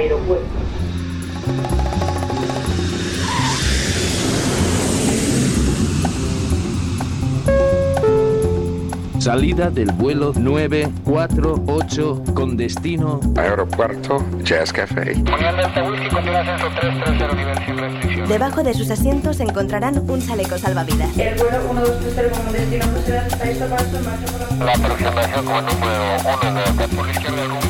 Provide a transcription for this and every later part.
aeropuerto. Salida del vuelo 948 con destino Aeropuerto Jazz Café. Debajo de sus asientos encontrarán un chaleco salvavidas. El vuelo 1230 como destino por la aproximación como número 1 de por la izquierda rumbo 215 de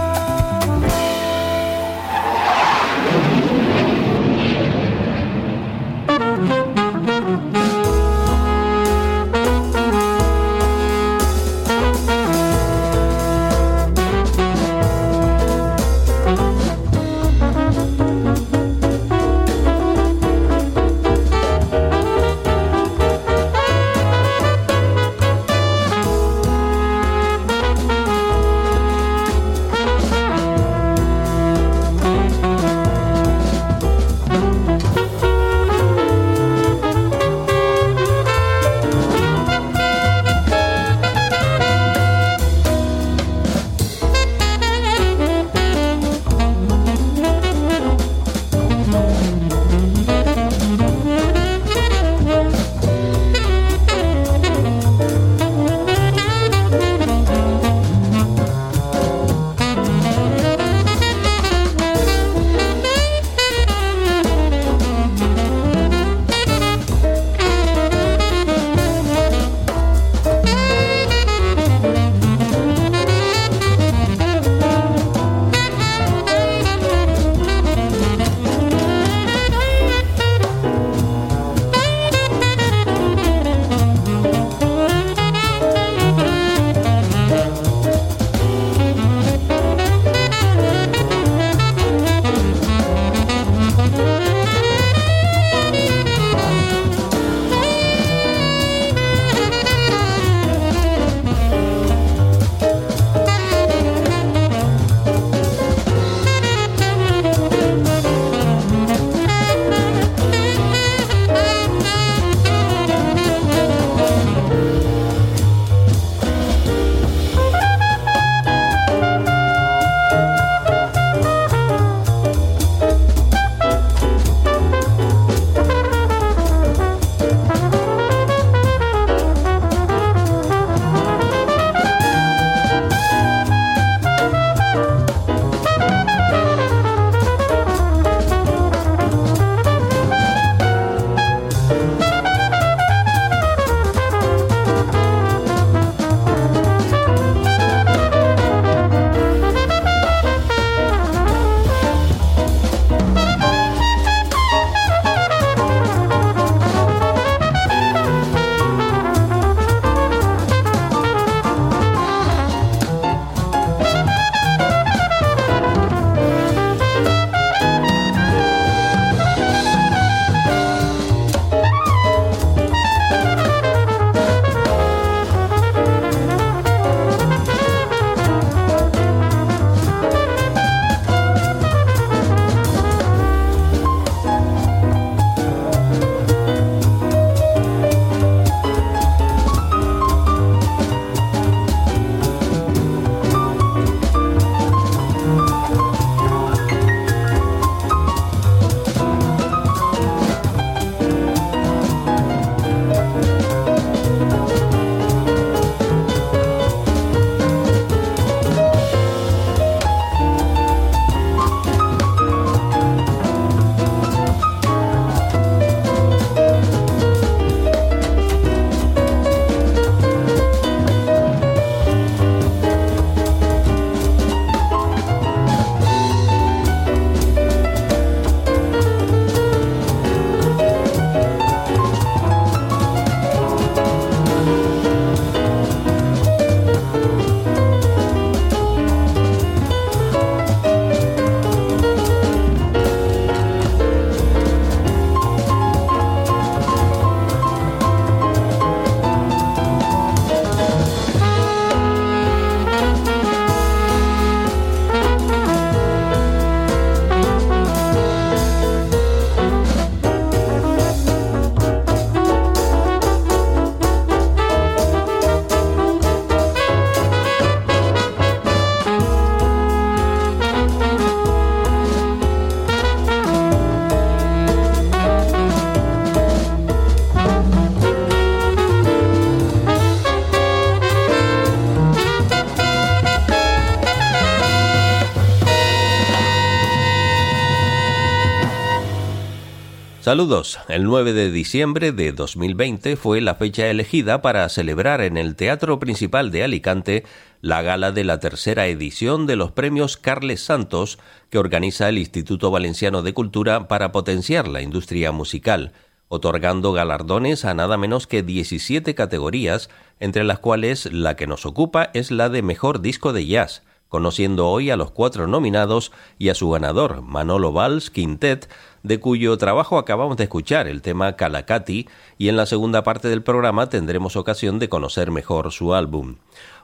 Saludos. El 9 de diciembre de 2020 fue la fecha elegida para celebrar en el Teatro Principal de Alicante la gala de la tercera edición de los premios Carles Santos que organiza el Instituto Valenciano de Cultura para potenciar la industria musical, otorgando galardones a nada menos que 17 categorías, entre las cuales la que nos ocupa es la de Mejor Disco de Jazz conociendo hoy a los cuatro nominados y a su ganador, Manolo Valls Quintet, de cuyo trabajo acabamos de escuchar el tema Calacati, y en la segunda parte del programa tendremos ocasión de conocer mejor su álbum.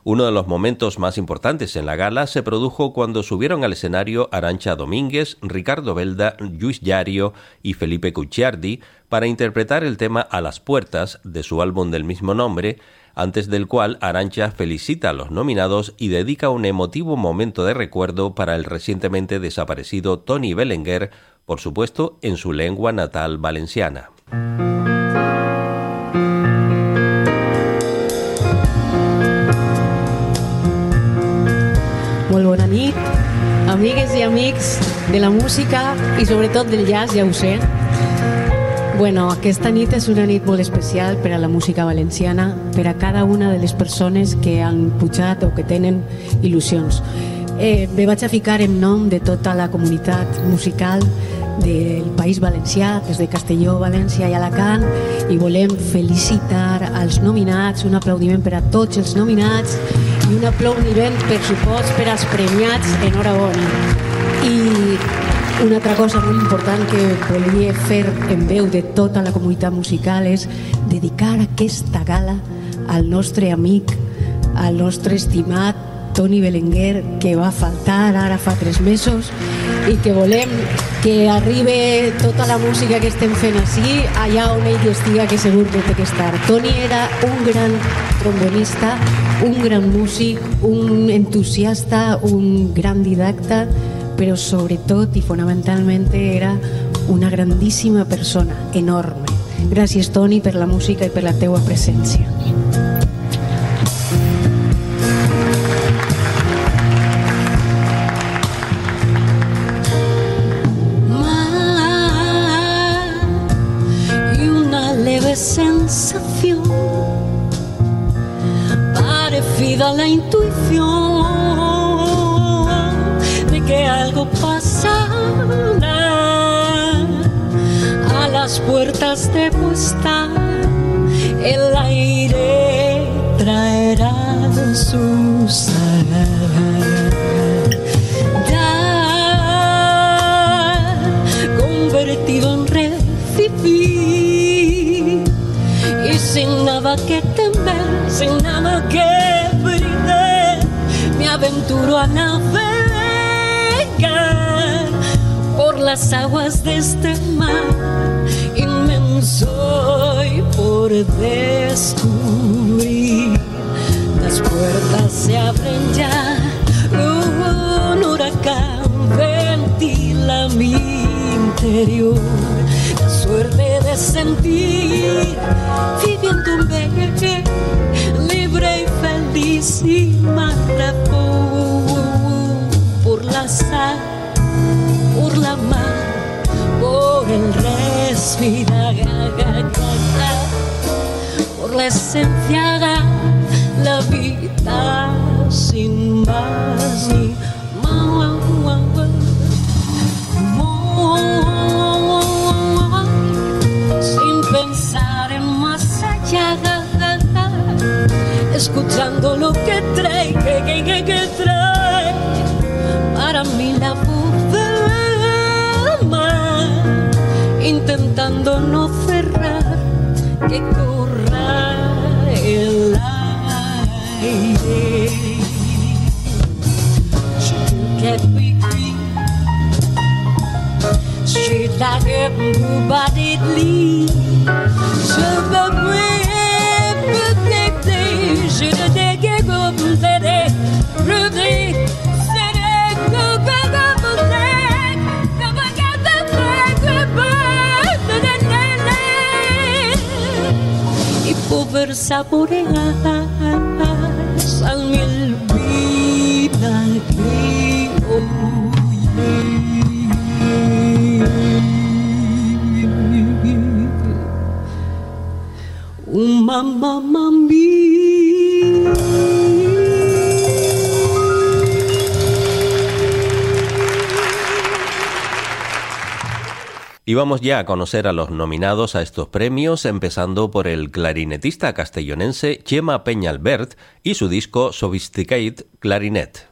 Uno de los momentos más importantes en la gala se produjo cuando subieron al escenario Arancha Domínguez, Ricardo Belda, Luis Yario y Felipe Cucciardi para interpretar el tema A las puertas de su álbum del mismo nombre, antes del cual Arancha felicita a los nominados y dedica un emotivo momento de recuerdo para el recientemente desaparecido Tony Belenguer, por supuesto en su lengua natal valenciana. Molt bona nit, amigues i amics de la música i sobretot del jazz, ja ho sé. Bueno, aquesta nit és una nit molt especial per a la música valenciana, per a cada una de les persones que han pujat o que tenen il·lusions. Eh, me vaig a ficar en nom de tota la comunitat musical del País Valencià, des de Castelló, València i Alacant, i volem felicitar als nominats, un aplaudiment per a tots els nominats i un aplaudiment, per supost, per als premiats. Enhorabona. I una altra cosa molt important que volia fer en veu de tota la comunitat musical és dedicar aquesta gala al nostre amic, al nostre estimat Toni Belenguer, que va faltar ara fa tres mesos i que volem que arribi tota la música que estem fent així, allà on ell estiga, que segur que té que estar. Toni era un gran trombonista, un gran músic, un entusiasta, un gran didacta, però sobretot i fonamentalment era una grandíssima persona, enorme. Gràcies, Toni, per la música i per la teua presència. Sensación parecida a la intuición de que algo pasará a las puertas de tu estar. El aire traerá su nada que temer, sin nada que perder, me aventuro a navegar por las aguas de este mar inmenso y por descubrir. Las puertas se abren ya, interior. La suerte de sentir viviendo un bebé libre y feliz y por la sal, por la mar, por el respirar, por la esencia, la vida sin más escuchando lo que trae, que, que, que, que trae para mí la mar, intentando no cerrar, que corra el aire. She get me Straight like a body lead. fuerza por en el vida que oye. Mia. Y vamos ya a conocer a los nominados a estos premios, empezando por el clarinetista castellonense Chema Peñalbert y su disco Sophisticate Clarinet.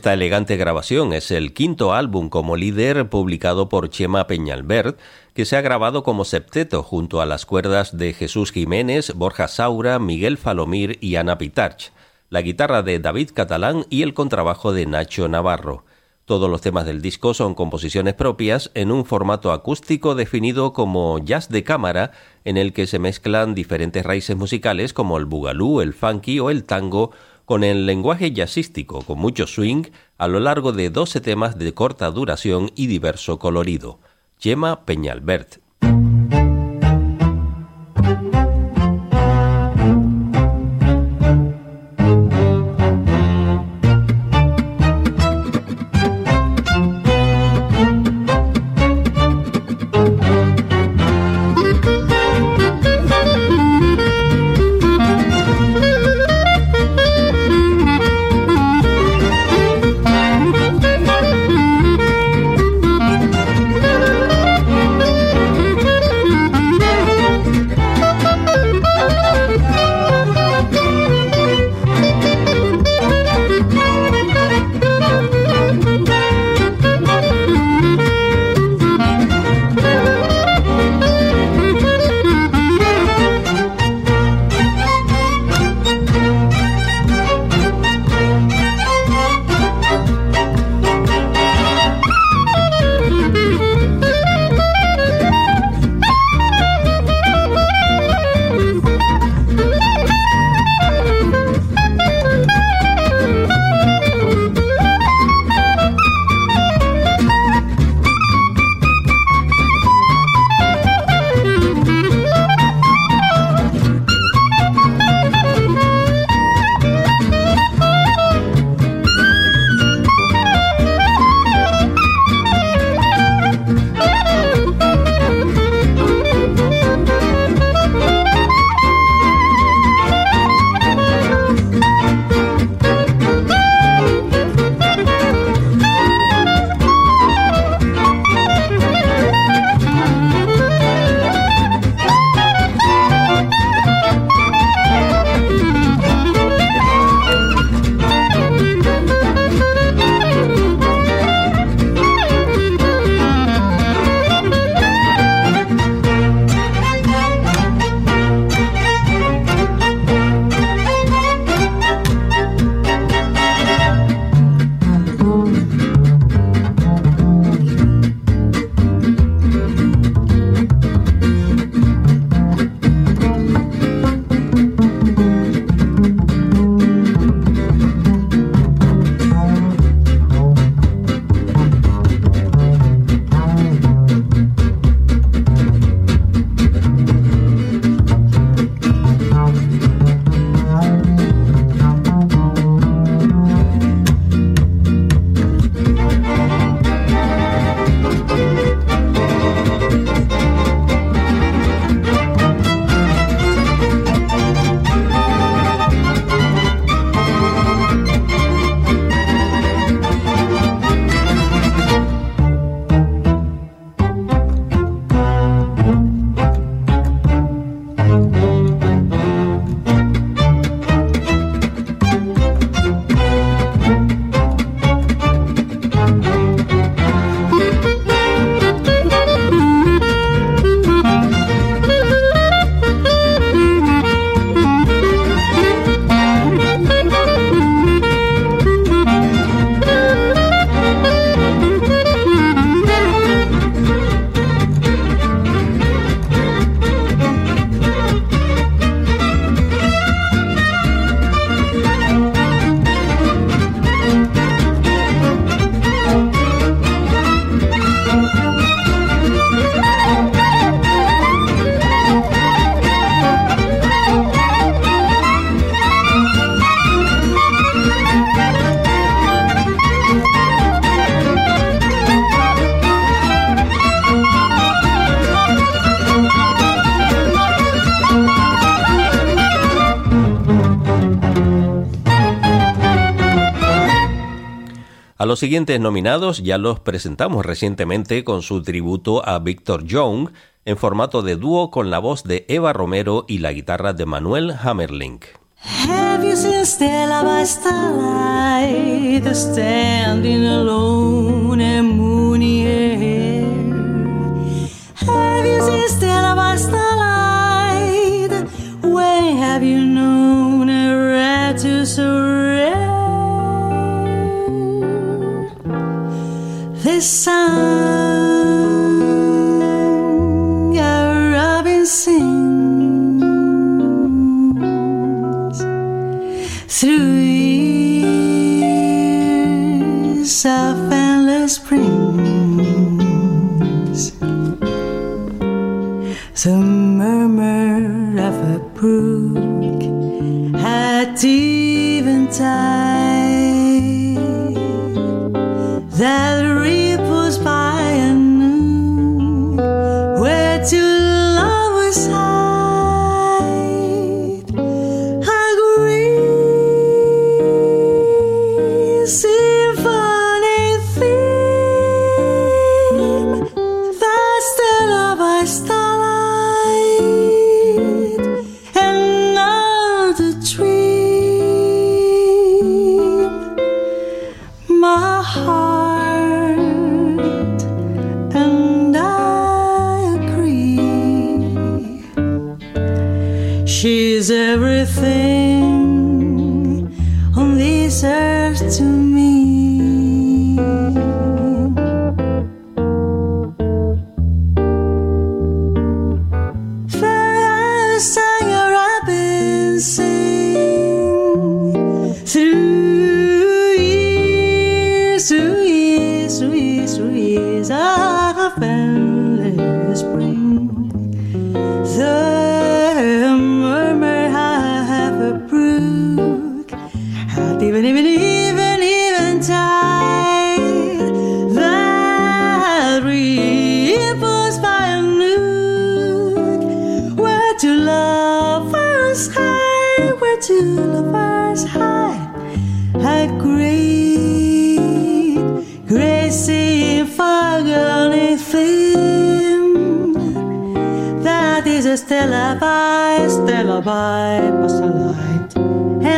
Esta elegante grabación es el quinto álbum como líder publicado por Chema Peñalbert, que se ha grabado como septeto junto a las cuerdas de Jesús Jiménez, Borja Saura, Miguel Falomir y Ana Pitarch, la guitarra de David Catalán y el contrabajo de Nacho Navarro. Todos los temas del disco son composiciones propias en un formato acústico definido como jazz de cámara, en el que se mezclan diferentes raíces musicales como el bugalú, el funky o el tango, con el lenguaje jazzístico con mucho swing a lo largo de 12 temas de corta duración y diverso colorido. Gemma Peñalbert. Los siguientes nominados ya los presentamos recientemente con su tributo a Victor Young en formato de dúo con la voz de Eva Romero y la guitarra de Manuel Hammerlink. Have you seen Stella? When have you known to sun. Lovers hide, where two lovers hide, a great, great symphony theme that is a Stella by Stella by Passerlight,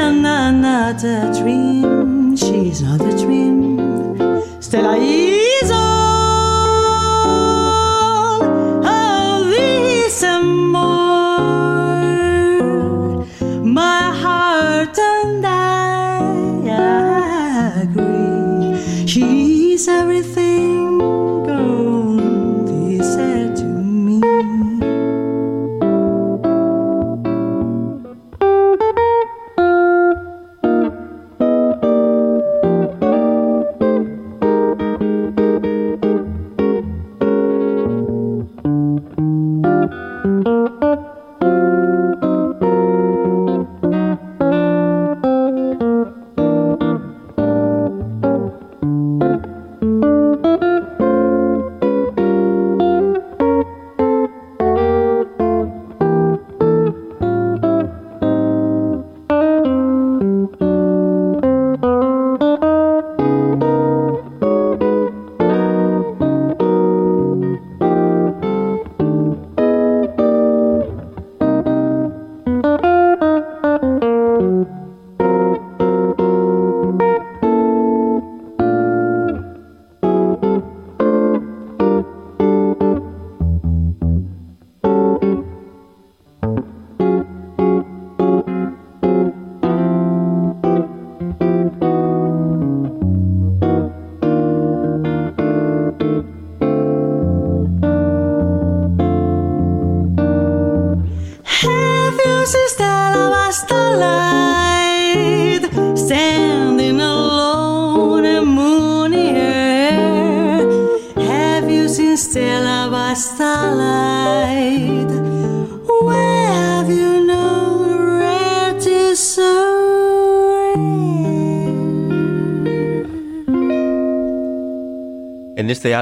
and another dream. She's not a dream. Stella is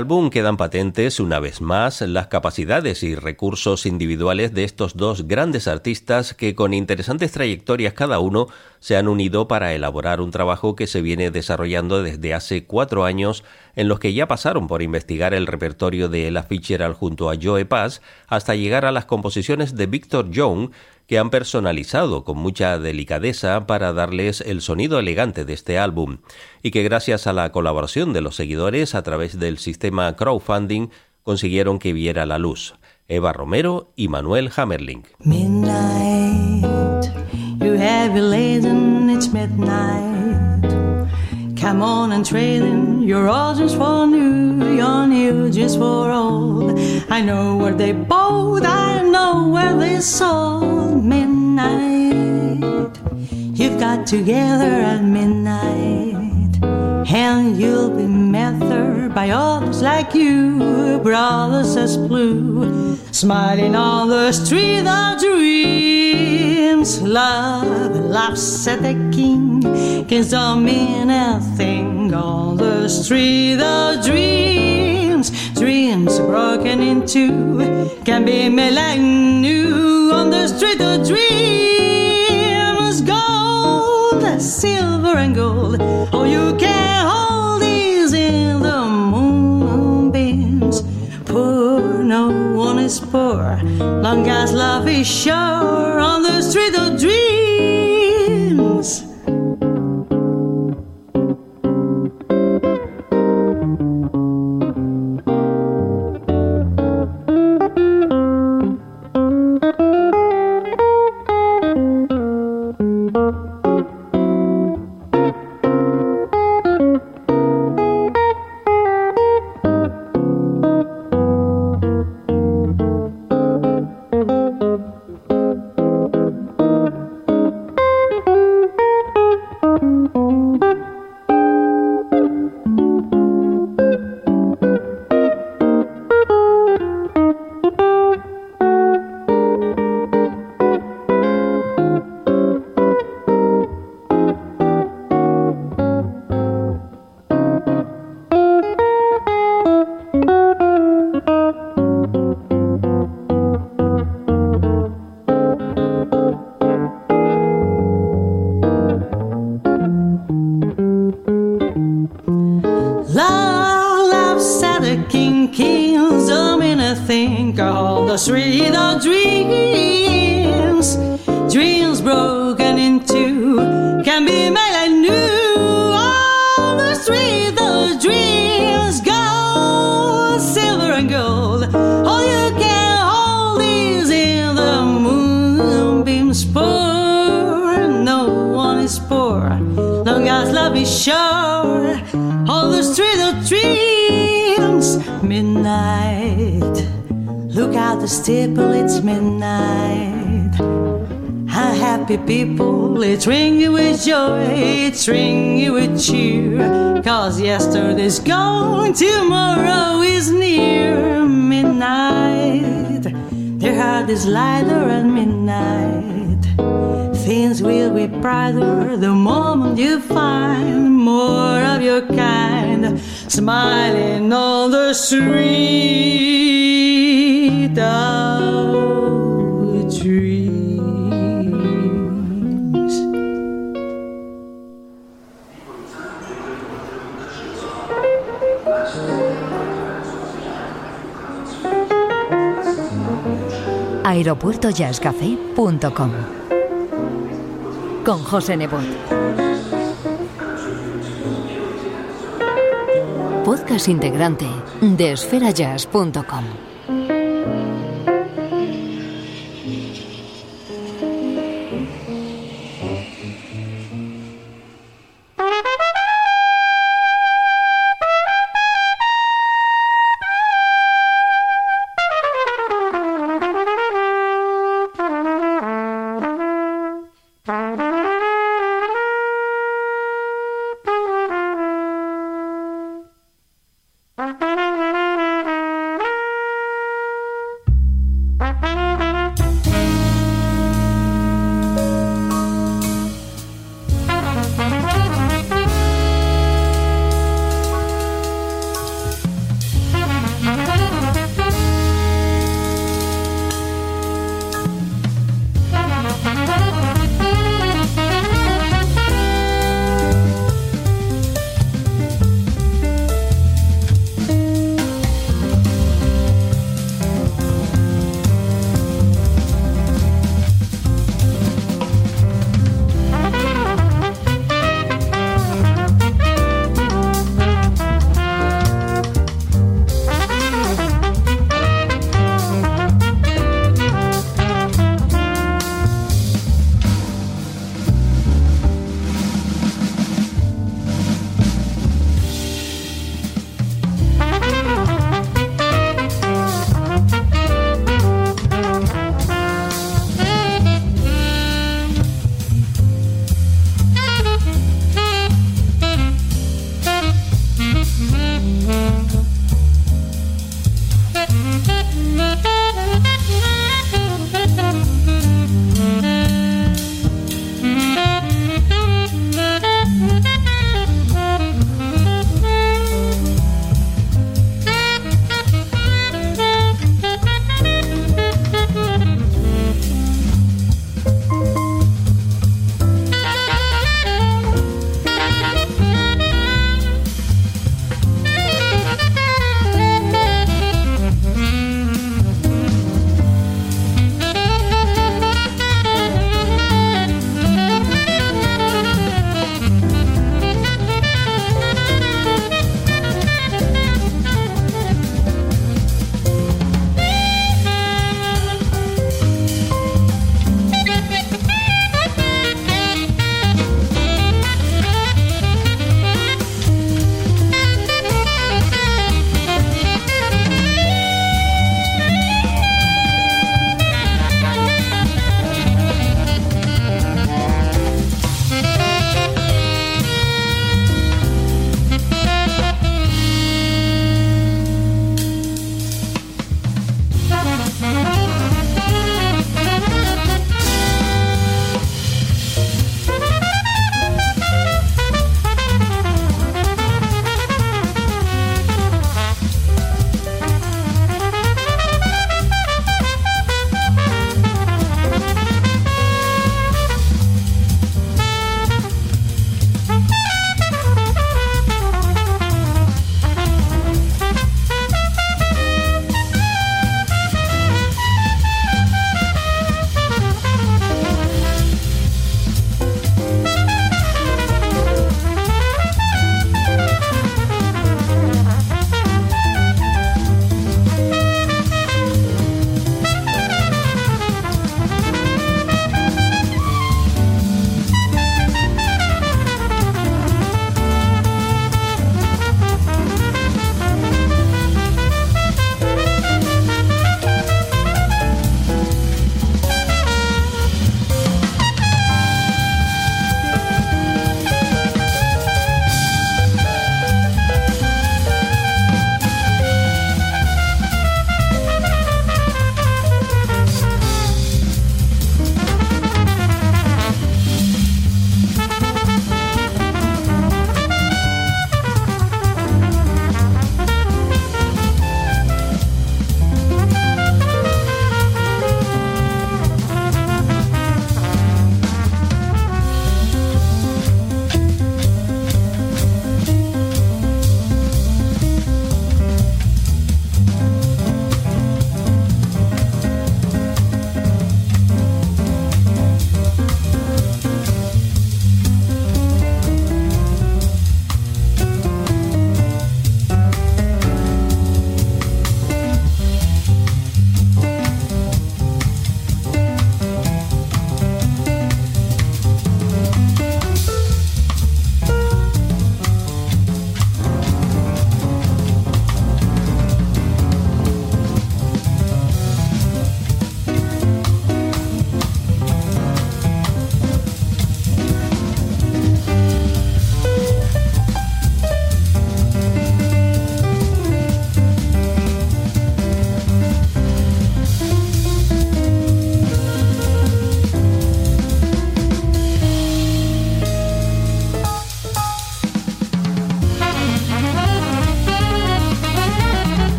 álbum quedan patentes una vez más las capacidades y recursos individuales de estos dos grandes artistas que con interesantes trayectorias cada uno se han unido para elaborar un trabajo que se viene desarrollando desde hace cuatro años en los que ya pasaron por investigar el repertorio de Ella Fitzgerald junto a Joe Paz hasta llegar a las composiciones de Victor Young que han personalizado con mucha delicadeza para darles el sonido elegante de este álbum y que gracias a la colaboración de los seguidores a través del sistema crowdfunding consiguieron que viera la luz. Eva Romero y Manuel Hammerling. Come on and trade You're all just for new, you're new just for old. I know where they bought, I know where they sold. Midnight, you've got together at midnight, and you'll be met there by others like you, brothers as blue, smiling on the street of dreams. Love laughs at the king, kings don't mean a thing on the street of dreams. Dreams broken into can be made like new on the street of dreams. Silver, and gold. Oh, you can hold these in the moonbeams. Poor, no one is poor, long as love is sure on the street of dreams. be sure all the street of dreams. Midnight, look out the steeple, it's midnight. How happy people, it's ringing with joy, it's ringing with cheer. Cause yesterday's gone, tomorrow is near. Midnight, their heart is lighter at midnight. Things will be brighter the moment you find more of your kind smiling on the street of dreams. aeropuertojazzcafé.com con José Nebot. Podcast integrante de esferajazz.com.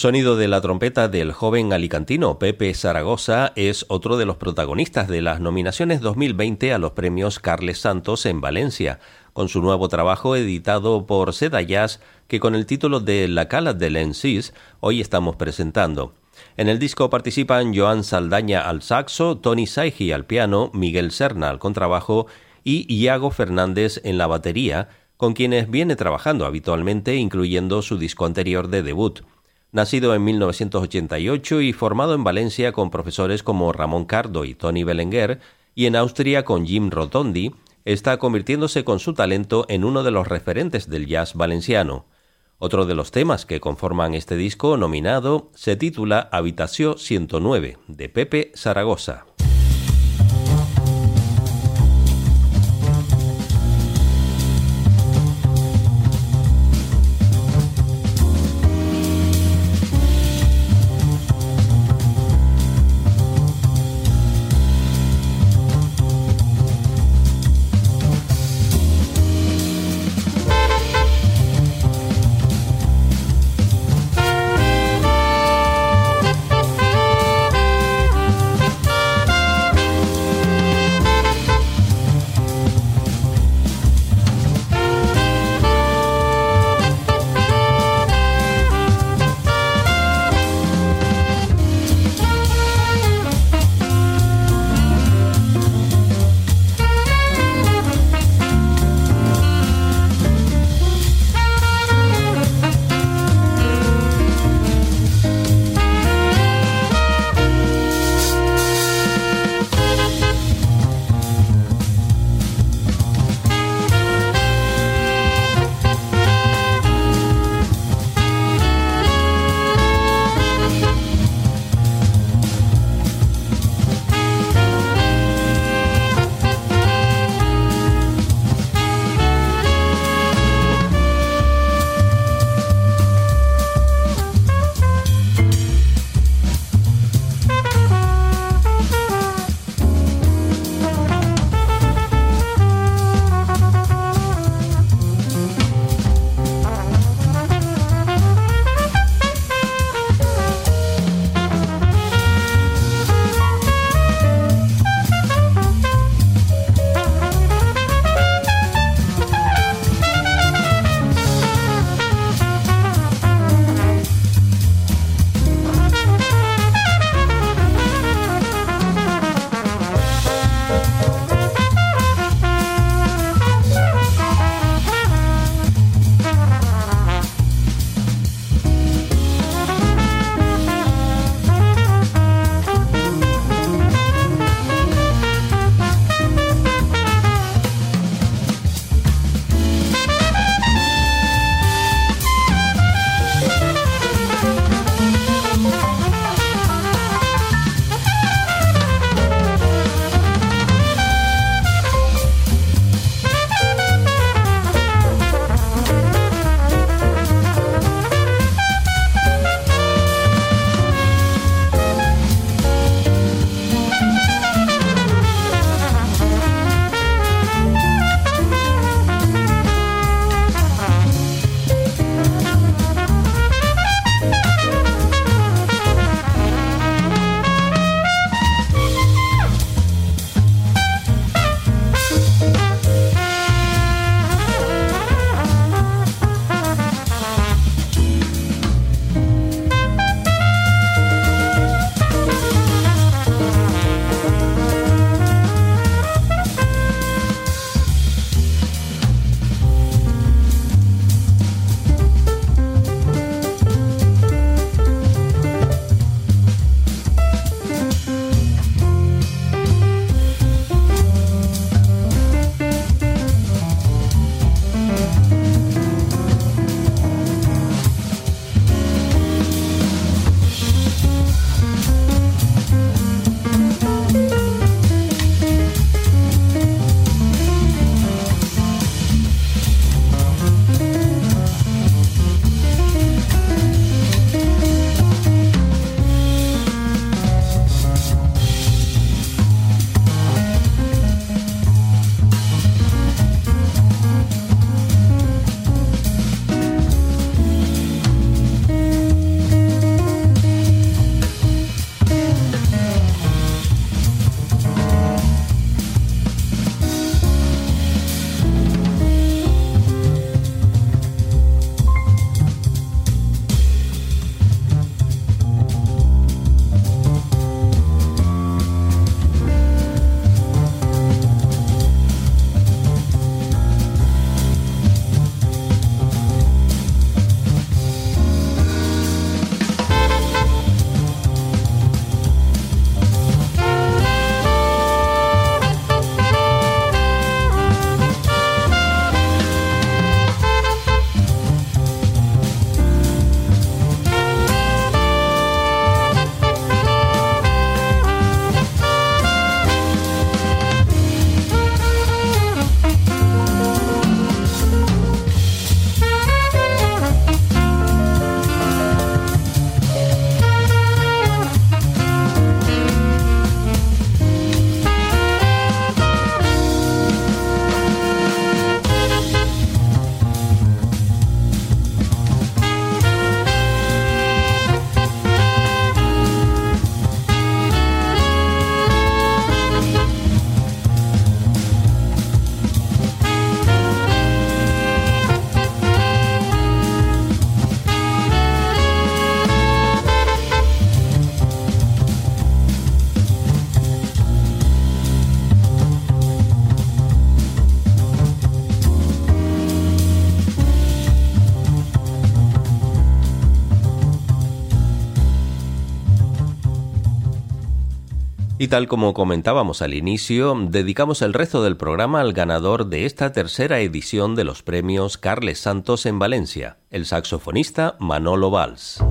sonido de la trompeta del joven alicantino Pepe Zaragoza es otro de los protagonistas de las nominaciones 2020 a los premios Carles Santos en Valencia, con su nuevo trabajo editado por Seda Jazz que con el título de La Cala de l'Encis hoy estamos presentando. En el disco participan Joan Saldaña al saxo, Tony Saigi al piano, Miguel Serna al contrabajo y Iago Fernández en la batería, con quienes viene trabajando habitualmente, incluyendo su disco anterior de debut. Nacido en 1988 y formado en Valencia con profesores como Ramón Cardo y Tony Belenguer, y en Austria con Jim Rotondi, está convirtiéndose con su talento en uno de los referentes del jazz valenciano. Otro de los temas que conforman este disco nominado se titula Habitación 109 de Pepe Zaragoza. Y tal como comentábamos al inicio, dedicamos el resto del programa al ganador de esta tercera edición de los premios Carles Santos en Valencia, el saxofonista Manolo Valls.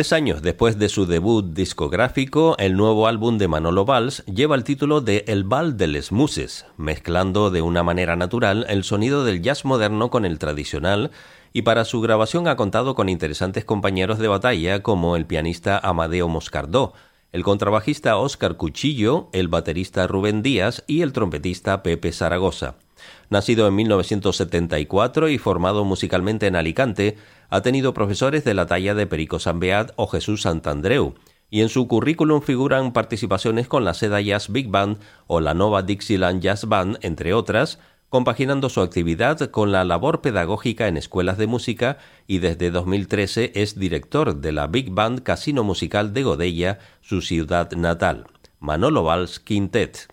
Tres años después de su debut discográfico, el nuevo álbum de Manolo Valls lleva el título de El Bal de les Muses, mezclando de una manera natural el sonido del jazz moderno con el tradicional, y para su grabación ha contado con interesantes compañeros de batalla como el pianista Amadeo Moscardó, el contrabajista Óscar Cuchillo, el baterista Rubén Díaz y el trompetista Pepe Zaragoza. Nacido en 1974 y formado musicalmente en Alicante, ha tenido profesores de la talla de Perico Sambeat o Jesús Santandreu, y en su currículum figuran participaciones con la Seda Jazz Big Band o la Nova Dixieland Jazz Band, entre otras, compaginando su actividad con la labor pedagógica en escuelas de música y desde 2013 es director de la Big Band Casino Musical de Godella, su ciudad natal. Manolo Valls Quintet.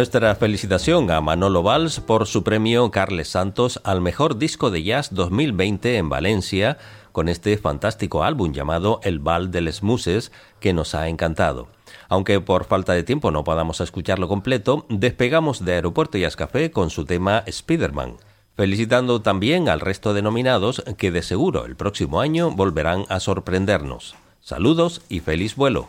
Nuestra felicitación a Manolo Valls por su premio Carles Santos al mejor disco de jazz 2020 en Valencia con este fantástico álbum llamado El Bal de les Muses que nos ha encantado. Aunque por falta de tiempo no podamos escucharlo completo, despegamos de Aeropuerto Jazz Café con su tema Spiderman, felicitando también al resto de nominados que de seguro el próximo año volverán a sorprendernos. Saludos y feliz vuelo.